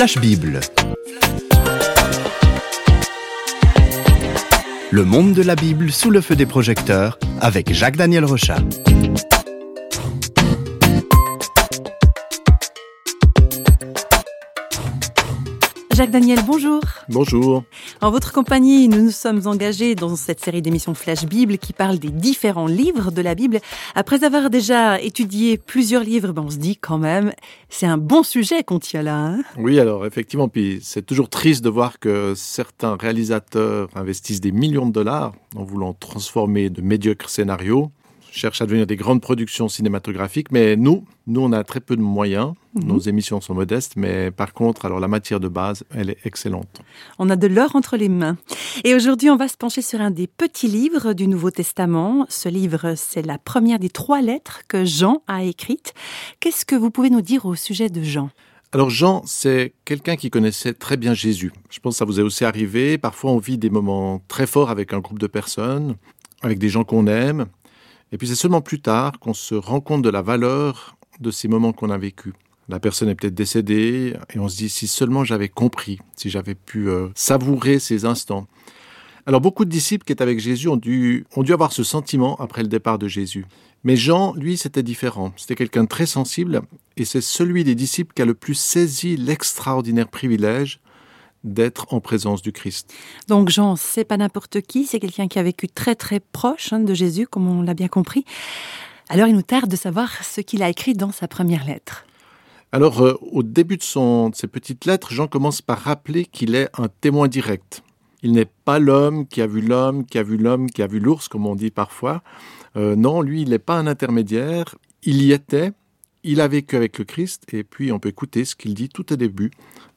Flash Bible. Le monde de la Bible sous le feu des projecteurs avec Jacques-Daniel Rochat. Jacques Daniel, bonjour. Bonjour. En votre compagnie, nous nous sommes engagés dans cette série d'émissions Flash Bible qui parle des différents livres de la Bible. Après avoir déjà étudié plusieurs livres, ben on se dit quand même, c'est un bon sujet qu'on tient là. Hein oui, alors effectivement, puis c'est toujours triste de voir que certains réalisateurs investissent des millions de dollars en voulant transformer de médiocres scénarios cherche à devenir des grandes productions cinématographiques, mais nous, nous, on a très peu de moyens. Mhm. Nos émissions sont modestes, mais par contre, alors la matière de base, elle est excellente. On a de l'or entre les mains. Et aujourd'hui, on va se pencher sur un des petits livres du Nouveau Testament. Ce livre, c'est la première des trois lettres que Jean a écrites. Qu'est-ce que vous pouvez nous dire au sujet de Jean? Alors Jean, c'est quelqu'un qui connaissait très bien Jésus. Je pense que ça vous est aussi arrivé. Parfois, on vit des moments très forts avec un groupe de personnes, avec des gens qu'on aime, et puis c'est seulement plus tard qu'on se rend compte de la valeur de ces moments qu'on a vécus. La personne est peut-être décédée et on se dit si seulement j'avais compris, si j'avais pu euh, savourer ces instants. Alors beaucoup de disciples qui étaient avec Jésus ont dû, ont dû avoir ce sentiment après le départ de Jésus. Mais Jean, lui, c'était différent. C'était quelqu'un de très sensible et c'est celui des disciples qui a le plus saisi l'extraordinaire privilège d'être en présence du Christ. Donc Jean, c'est pas n'importe qui, c'est quelqu'un qui a vécu très très proche hein, de Jésus, comme on l'a bien compris. Alors il nous tarde de savoir ce qu'il a écrit dans sa première lettre. Alors euh, au début de, son, de ses petites lettres, Jean commence par rappeler qu'il est un témoin direct. Il n'est pas l'homme qui a vu l'homme, qui a vu l'homme, qui a vu l'ours, comme on dit parfois. Euh, non, lui, il n'est pas un intermédiaire. Il y était, il a vécu avec le Christ, et puis on peut écouter ce qu'il dit tout au début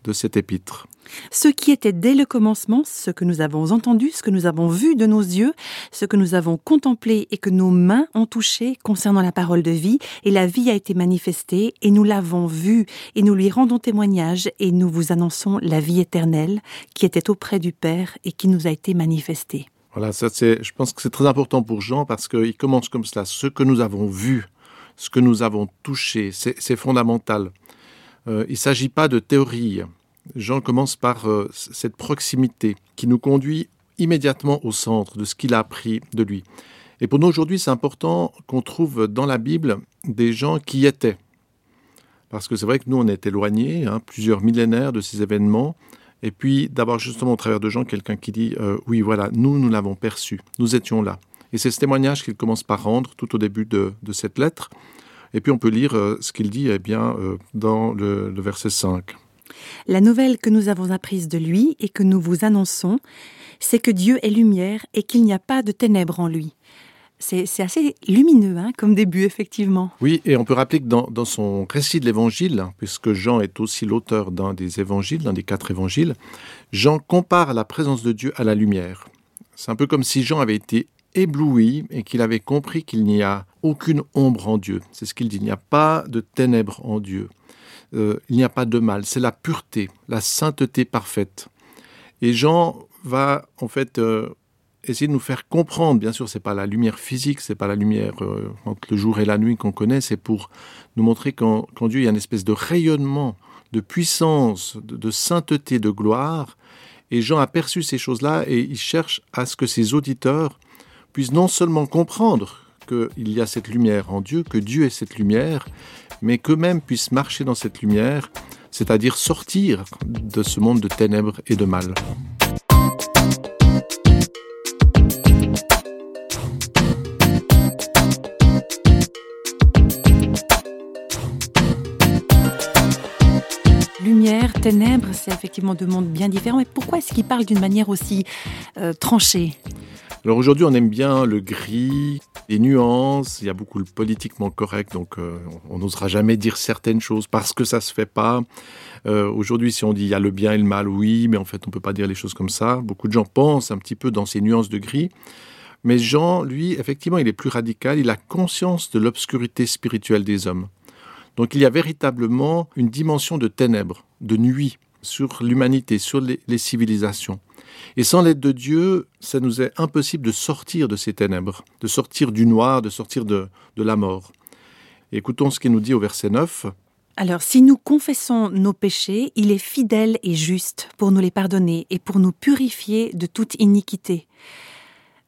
de cet épître. Ce qui était dès le commencement, ce que nous avons entendu, ce que nous avons vu de nos yeux, ce que nous avons contemplé et que nos mains ont touché concernant la parole de vie, et la vie a été manifestée, et nous l'avons vue, et nous lui rendons témoignage, et nous vous annonçons la vie éternelle qui était auprès du Père et qui nous a été manifestée. Voilà, ça c'est, je pense que c'est très important pour Jean parce qu'il commence comme cela. Ce que nous avons vu, ce que nous avons touché, c'est fondamental. Euh, il ne s'agit pas de théorie. Jean commence par euh, cette proximité qui nous conduit immédiatement au centre de ce qu'il a appris de lui. Et pour nous aujourd'hui, c'est important qu'on trouve dans la Bible des gens qui y étaient. Parce que c'est vrai que nous, on est éloignés, hein, plusieurs millénaires de ces événements. Et puis d'avoir justement au travers de Jean quelqu'un qui dit euh, Oui, voilà, nous, nous l'avons perçu, nous étions là. Et c'est ce témoignage qu'il commence par rendre tout au début de, cette lettre. Et puis on peut lire euh, ce qu'il dit eh bien, dans le, le verset 5. La nouvelle que nous avons apprise de lui et que nous vous annonçons, c'est que Dieu est lumière et qu'il n'y a pas de ténèbres en lui. C'est assez lumineux hein, comme début, effectivement. Oui, et on peut rappeler que dans, dans son récit de l'évangile, puisque Jean est aussi l'auteur d'un des évangiles, d'un des quatre évangiles, Jean compare la présence de Dieu à la lumière. C'est un peu comme si Jean avait été ébloui et qu'il avait compris qu'il n'y a aucune ombre en Dieu. C'est ce qu'il dit, il n'y a pas de ténèbres en Dieu. Euh, il n'y a pas de mal, c'est la pureté, la sainteté parfaite. Et Jean va en fait euh, essayer de nous faire comprendre, bien sûr, c'est pas la lumière physique, c'est pas la lumière euh, entre le jour et la nuit qu'on connaît, c'est pour nous montrer qu'en Dieu il y a une espèce de rayonnement, de puissance, de, sainteté, de gloire. Et Jean a perçu ces choses-là et il cherche à ce que ses auditeurs puissent non seulement comprendre qu'il y a cette lumière en Dieu, que Dieu est cette lumière, mais qu'eux-mêmes puissent marcher dans cette lumière, c'est-à-dire sortir de ce monde de ténèbres et de mal. Lumière, ténèbres, c'est effectivement deux mondes bien différents. Et pourquoi est-ce qu'il parle d'une manière aussi euh, tranchée? Alors aujourd'hui, on aime bien le gris, les nuances, il y a beaucoup le politiquement correct, donc euh, on n'osera jamais dire certaines choses parce que ça se fait pas. Euh, aujourd'hui, si on dit il y a le bien et le mal, oui, mais en fait, on peut pas dire les choses comme ça. Beaucoup de gens pensent un petit peu dans ces nuances de gris. Mais Jean, lui, effectivement, il est plus radical, il a conscience de l'obscurité spirituelle des hommes. Donc il y a véritablement une dimension de ténèbres, de nuit sur l'humanité, sur les civilisations. Et sans l'aide de Dieu, ça nous est impossible de sortir de ces ténèbres, de sortir du noir, de sortir de, de la mort. écoutons ce qu'il nous dit au verset 9. Alors, si nous confessons nos péchés, il est fidèle et juste pour nous les pardonner et pour nous purifier de toute iniquité.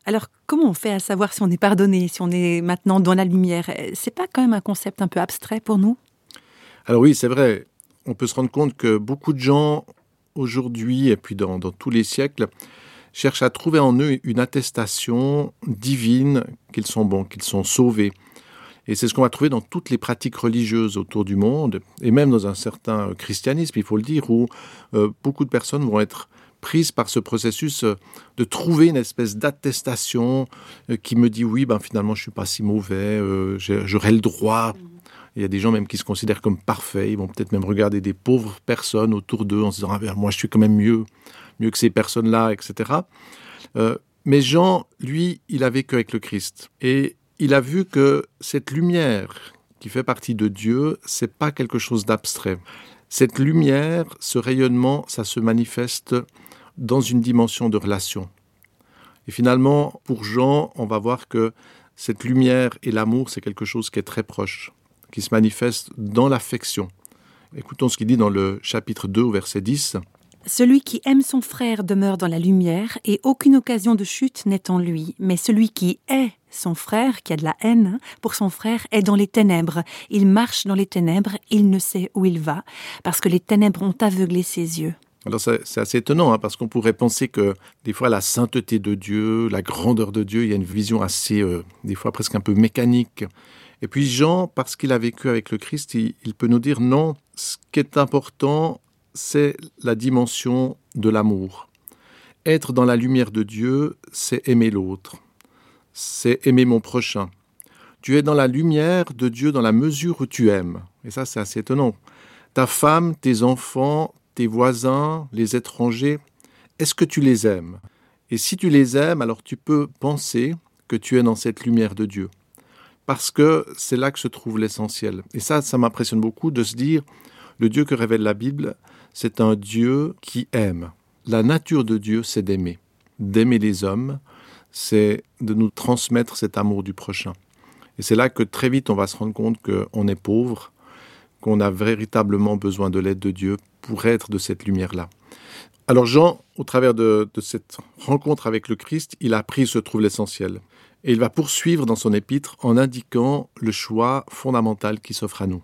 Alors, comment on fait à savoir si on est pardonné, si on est maintenant dans la lumière? C'est pas quand même un concept un peu abstrait pour nous? Alors oui, c'est vrai. On peut se rendre compte que beaucoup de gens aujourd'hui et puis dans, tous les siècles cherchent à trouver en eux une attestation divine qu'ils sont bons, qu'ils sont sauvés. Et c'est ce qu'on va trouver dans toutes les pratiques religieuses autour du monde, et même dans un certain christianisme, il faut le dire, où euh, beaucoup de personnes vont être prises par ce processus euh, de trouver une espèce d'attestation euh, qui me dit oui, ben finalement je suis pas si mauvais, j'aurai le droit. Il y a des gens même qui se considèrent comme parfaits, ils vont peut-être même regarder des pauvres personnes autour d'eux en se disant ah, ben, moi je suis quand même mieux, mieux que ces personnes-là, etc. mais Jean, lui, il a vécu avec le Christ et il a vu que cette lumière qui fait partie de Dieu, c'est pas quelque chose d'abstrait. Cette lumière, ce rayonnement, ça se manifeste dans une dimension de relation. Et finalement, pour Jean, on va voir que cette lumière et l'amour, c'est quelque chose qui est très proche, qui se manifeste dans l'affection. Écoutons ce qu'il dit dans le chapitre 2 au verset 10. Celui qui aime son frère demeure dans la lumière, et aucune occasion de chute n'est en lui, mais celui qui est son frère, qui a de la haine pour son frère, est dans les ténèbres. Il marche dans les ténèbres, il ne sait où il va, parce que les ténèbres ont aveuglé ses yeux. Alors c'est assez étonnant, hein, parce qu'on pourrait penser que des fois la sainteté de Dieu, la grandeur de Dieu, il y a une vision assez, euh, des fois presque un peu mécanique. Et puis Jean, parce qu'il a vécu avec le Christ, il peut nous dire non, ce qui est important, c'est la dimension de l'amour. Être dans la lumière de Dieu, c'est aimer l'autre, c'est aimer mon prochain. Tu es dans la lumière de Dieu dans la mesure où tu aimes. Et ça, c'est assez étonnant. Ta femme, tes enfants, tes voisins, les étrangers, est-ce que tu les aimes? Et si tu les aimes, alors tu peux penser que tu es dans cette lumière de Dieu. Parce que c'est là que se trouve l'essentiel. Et ça, ça m'impressionne beaucoup de se dire, le Dieu que révèle la Bible, c'est un Dieu qui aime. La nature de Dieu, c'est d'aimer. D'aimer les hommes, c'est de nous transmettre cet amour du prochain. Et c'est là que très vite on va se rendre compte qu'on est pauvre, qu'on a véritablement besoin de l'aide de Dieu pour être de cette lumière-là. Alors Jean, au travers de, cette rencontre avec le Christ, il a appris se trouve l'essentiel. Et il va poursuivre dans son épître en indiquant le choix fondamental qui s'offre à nous.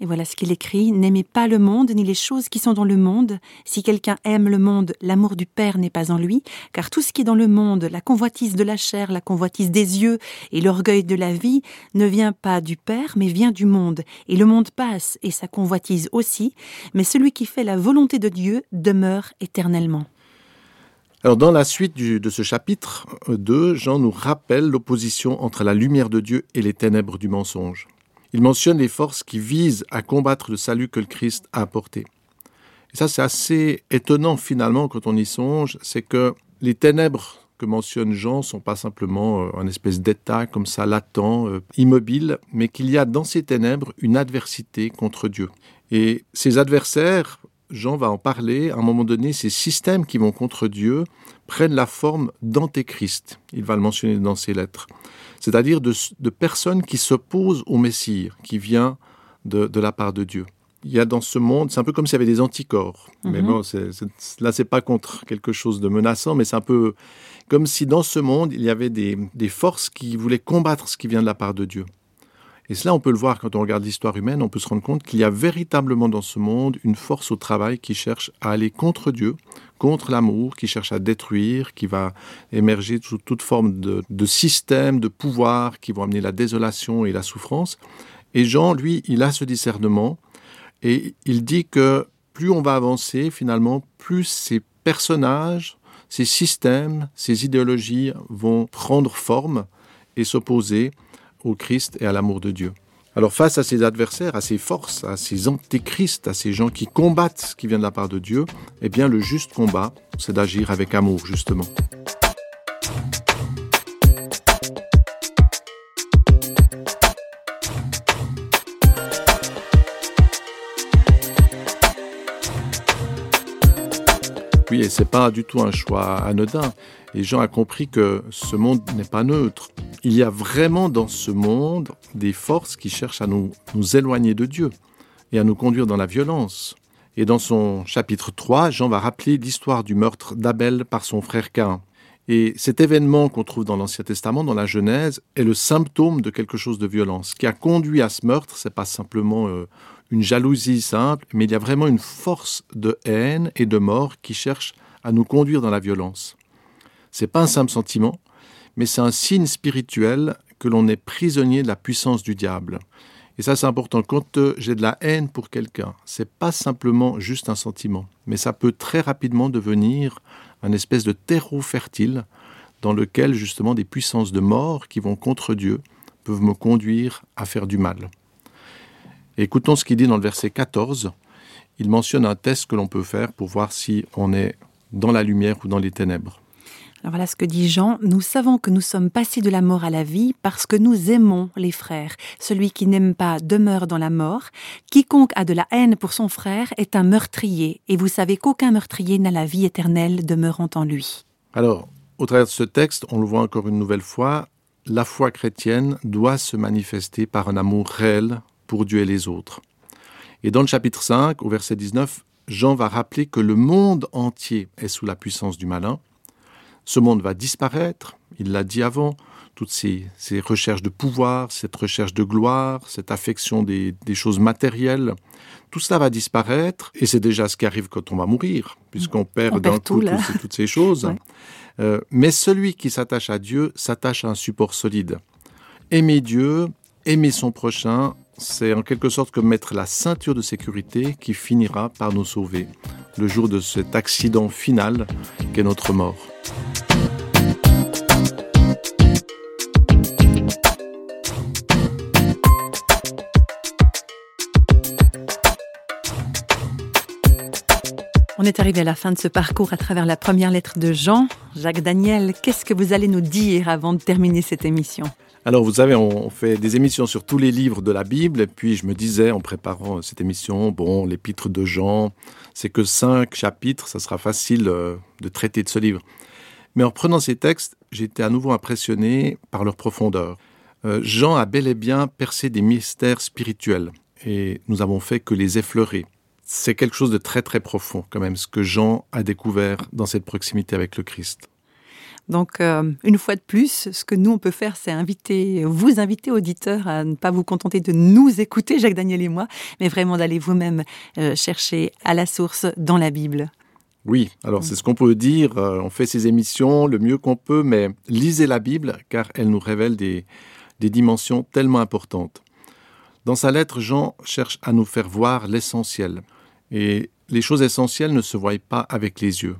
Et voilà ce qu'il écrit N'aimez pas le monde ni les choses qui sont dans le monde. Si quelqu'un aime le monde, l'amour du Père n'est pas en lui, car tout ce qui est dans le monde, la convoitise de la chair, la convoitise des yeux et l'orgueil de la vie, ne vient pas du Père, mais vient du monde. Et le monde passe, et sa convoitise aussi, mais celui qui fait la volonté de Dieu demeure éternellement. Alors dans la suite de ce chapitre 2, Jean nous rappelle l'opposition entre la lumière de Dieu et les ténèbres du mensonge il mentionne les forces qui visent à combattre le salut que le Christ a apporté. Et ça, c'est assez étonnant finalement quand on y songe, c'est que les ténèbres que mentionne Jean sont pas simplement euh, un espèce d'état comme ça latent, euh, immobile, mais qu'il y a dans ces ténèbres une adversité contre Dieu. Et ces adversaires, Jean va en parler, à un moment donné, ces systèmes qui vont contre Dieu prennent la forme d'antéchrist. Il va le mentionner dans ses lettres c'est-à-dire de, personnes qui s'opposent au Messie, qui vient de, la part de Dieu. Il y a dans ce monde, c'est un peu comme s'il y avait des anticorps. Mais mhm. bon, c'est, c'est, là, c'est pas contre quelque chose de menaçant, mais c'est un peu comme si dans ce monde, il y avait des, des forces qui voulaient combattre ce qui vient de la part de Dieu. Et cela, on peut le voir quand on regarde l'histoire humaine, on peut se rendre compte qu'il y a véritablement dans ce monde une force au travail qui cherche à aller contre Dieu, contre l'amour, qui cherche à détruire, qui va émerger sous toute forme de, de systèmes, de pouvoirs qui vont amener la désolation et la souffrance. Et Jean, lui, il a ce discernement et il dit que plus on va avancer, finalement, plus ces personnages, ces systèmes, ces idéologies vont prendre forme et s'opposer au Christ et à l'amour de Dieu. Alors face à ces adversaires, à ces forces, à ces antéchrists, à ces gens qui combattent ce qui vient de la part de Dieu, eh bien le juste combat, c'est d'agir avec amour justement. Oui, et c'est pas du tout un choix anodin. Les gens ont compris que ce monde n'est pas neutre il y a vraiment dans ce monde des forces qui cherchent à nous, nous éloigner de Dieu. et à nous conduire dans la violence. Et dans son chapitre 3, Jean va rappeler l'histoire du meurtre d'Abel par son frère Cain. Et cet événement qu'on trouve dans l'Ancien Testament, dans la Genèse, est le symptôme de quelque chose de violent. Ce qui a conduit à ce meurtre, c'est pas simplement euh, une jalousie simple, mais il y a vraiment une force de haine et de mort qui cherche à nous conduire dans la violence. C'est pas un simple sentiment, mais c'est un signe spirituel que l'on est prisonnier de la puissance du diable. Et ça, c'est important. Quand euh, j'ai de la haine pour quelqu'un, c'est pas simplement juste un sentiment, mais ça peut très rapidement devenir un espèce de terreau fertile dans lequel justement des puissances de mort qui vont contre Dieu peuvent me conduire à faire du mal. Écoutons ce qu'il dit dans le verset 14. Il mentionne un test que l'on peut faire pour voir si on est dans la lumière ou dans les ténèbres. Alors voilà ce que dit Jean. Nous savons que nous sommes passés de la mort à la vie parce que nous aimons les frères. Celui qui n'aime pas demeure dans la mort. Quiconque a de la haine pour son frère est un meurtrier. Et vous savez qu'aucun meurtrier n'a la vie éternelle demeurant en lui. Alors, au travers de ce texte, on le voit encore une nouvelle fois, la foi chrétienne doit se manifester par un amour réel pour Dieu et les autres. Et dans le chapitre 5, au verset 19, Jean va rappeler que le monde entier est sous la puissance du malin ce monde va disparaître, il l'a dit avant, toutes ces, recherches de pouvoir, cette recherche de gloire, cette affection des, choses matérielles, tout cela va disparaître, et c'est déjà ce qui arrive quand on va mourir, puisqu'on perd d'un coup toutes, ces choses. Euh, mais celui qui s'attache à Dieu s'attache à un support solide. Aimer Dieu, aimer son prochain, c'est en quelque sorte comme mettre la ceinture de sécurité qui finira par nous sauver le jour de cet accident final qu'est notre mort. On est arrivé à la fin de ce parcours à travers la première lettre de Jean. Jacques Daniel, qu'est-ce que vous allez nous dire avant de terminer cette émission? Alors, vous savez, on fait des émissions sur tous les livres de la Bible, et puis je me disais en préparant cette émission, bon, l'épître de Jean, c'est que cinq chapitres, ça sera facile euh, de traiter de ce livre. Mais en prenant ces textes, été à nouveau impressionné par leur profondeur. Euh, Jean a bel et bien percé des mystères spirituels, et nous avons fait que les effleurer. C'est quelque chose de très très profond quand même, ce que Jean a découvert dans cette proximité avec le Christ. Donc, euh, une fois de plus, ce que nous, on peut faire, c'est inviter, vous inviter, auditeurs, à ne pas vous contenter de nous écouter, Jacques Daniel et moi, mais vraiment d'aller vous-même euh, chercher à la source dans la Bible. Oui, alors c'est ce qu'on peut dire. Euh, on fait ces émissions le mieux qu'on peut, mais lisez la Bible, car elle nous révèle des, des dimensions tellement importantes. Dans sa lettre, Jean cherche à nous faire voir l'essentiel. Et les choses essentielles ne se voient pas avec les yeux.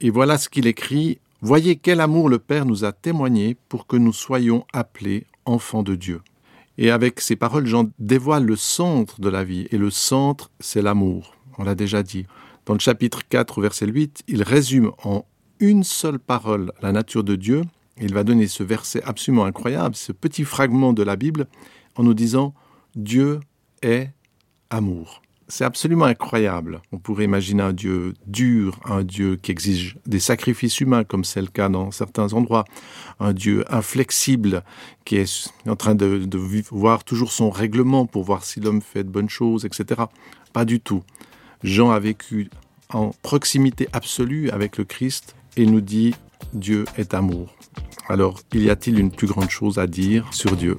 Et voilà ce qu'il écrit Voyez quel amour le Père nous a témoigné pour que nous soyons appelés enfants de Dieu. Et avec ces paroles, Jean dévoile le centre de la vie, et le centre, c'est l'amour. On l'a déjà dit. Dans le chapitre 4, verset 8, il résume en une seule parole la nature de Dieu. Il va donner ce verset absolument incroyable, ce petit fragment de la Bible, en nous disant Dieu est amour. C'est absolument incroyable. On pourrait imaginer un Dieu dur, un Dieu qui exige des sacrifices humains, comme c'est le cas dans certains endroits, un Dieu inflexible, qui est en train de, voir toujours son règlement pour voir si l'homme fait de bonnes choses, etc. Pas du tout. Jean a vécu en proximité absolue avec le Christ et nous dit Dieu est amour. Alors, y a-t-il une plus grande chose à dire sur Dieu?